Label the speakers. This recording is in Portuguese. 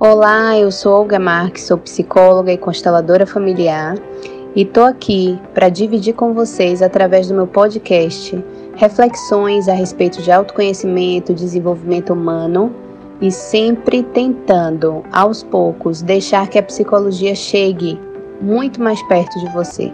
Speaker 1: Olá, eu sou Olga Marques, sou psicóloga e consteladora familiar e tô aqui para dividir com vocês através do meu podcast reflexões a respeito de autoconhecimento, desenvolvimento humano e sempre tentando, aos poucos, deixar que a psicologia chegue muito mais perto de você.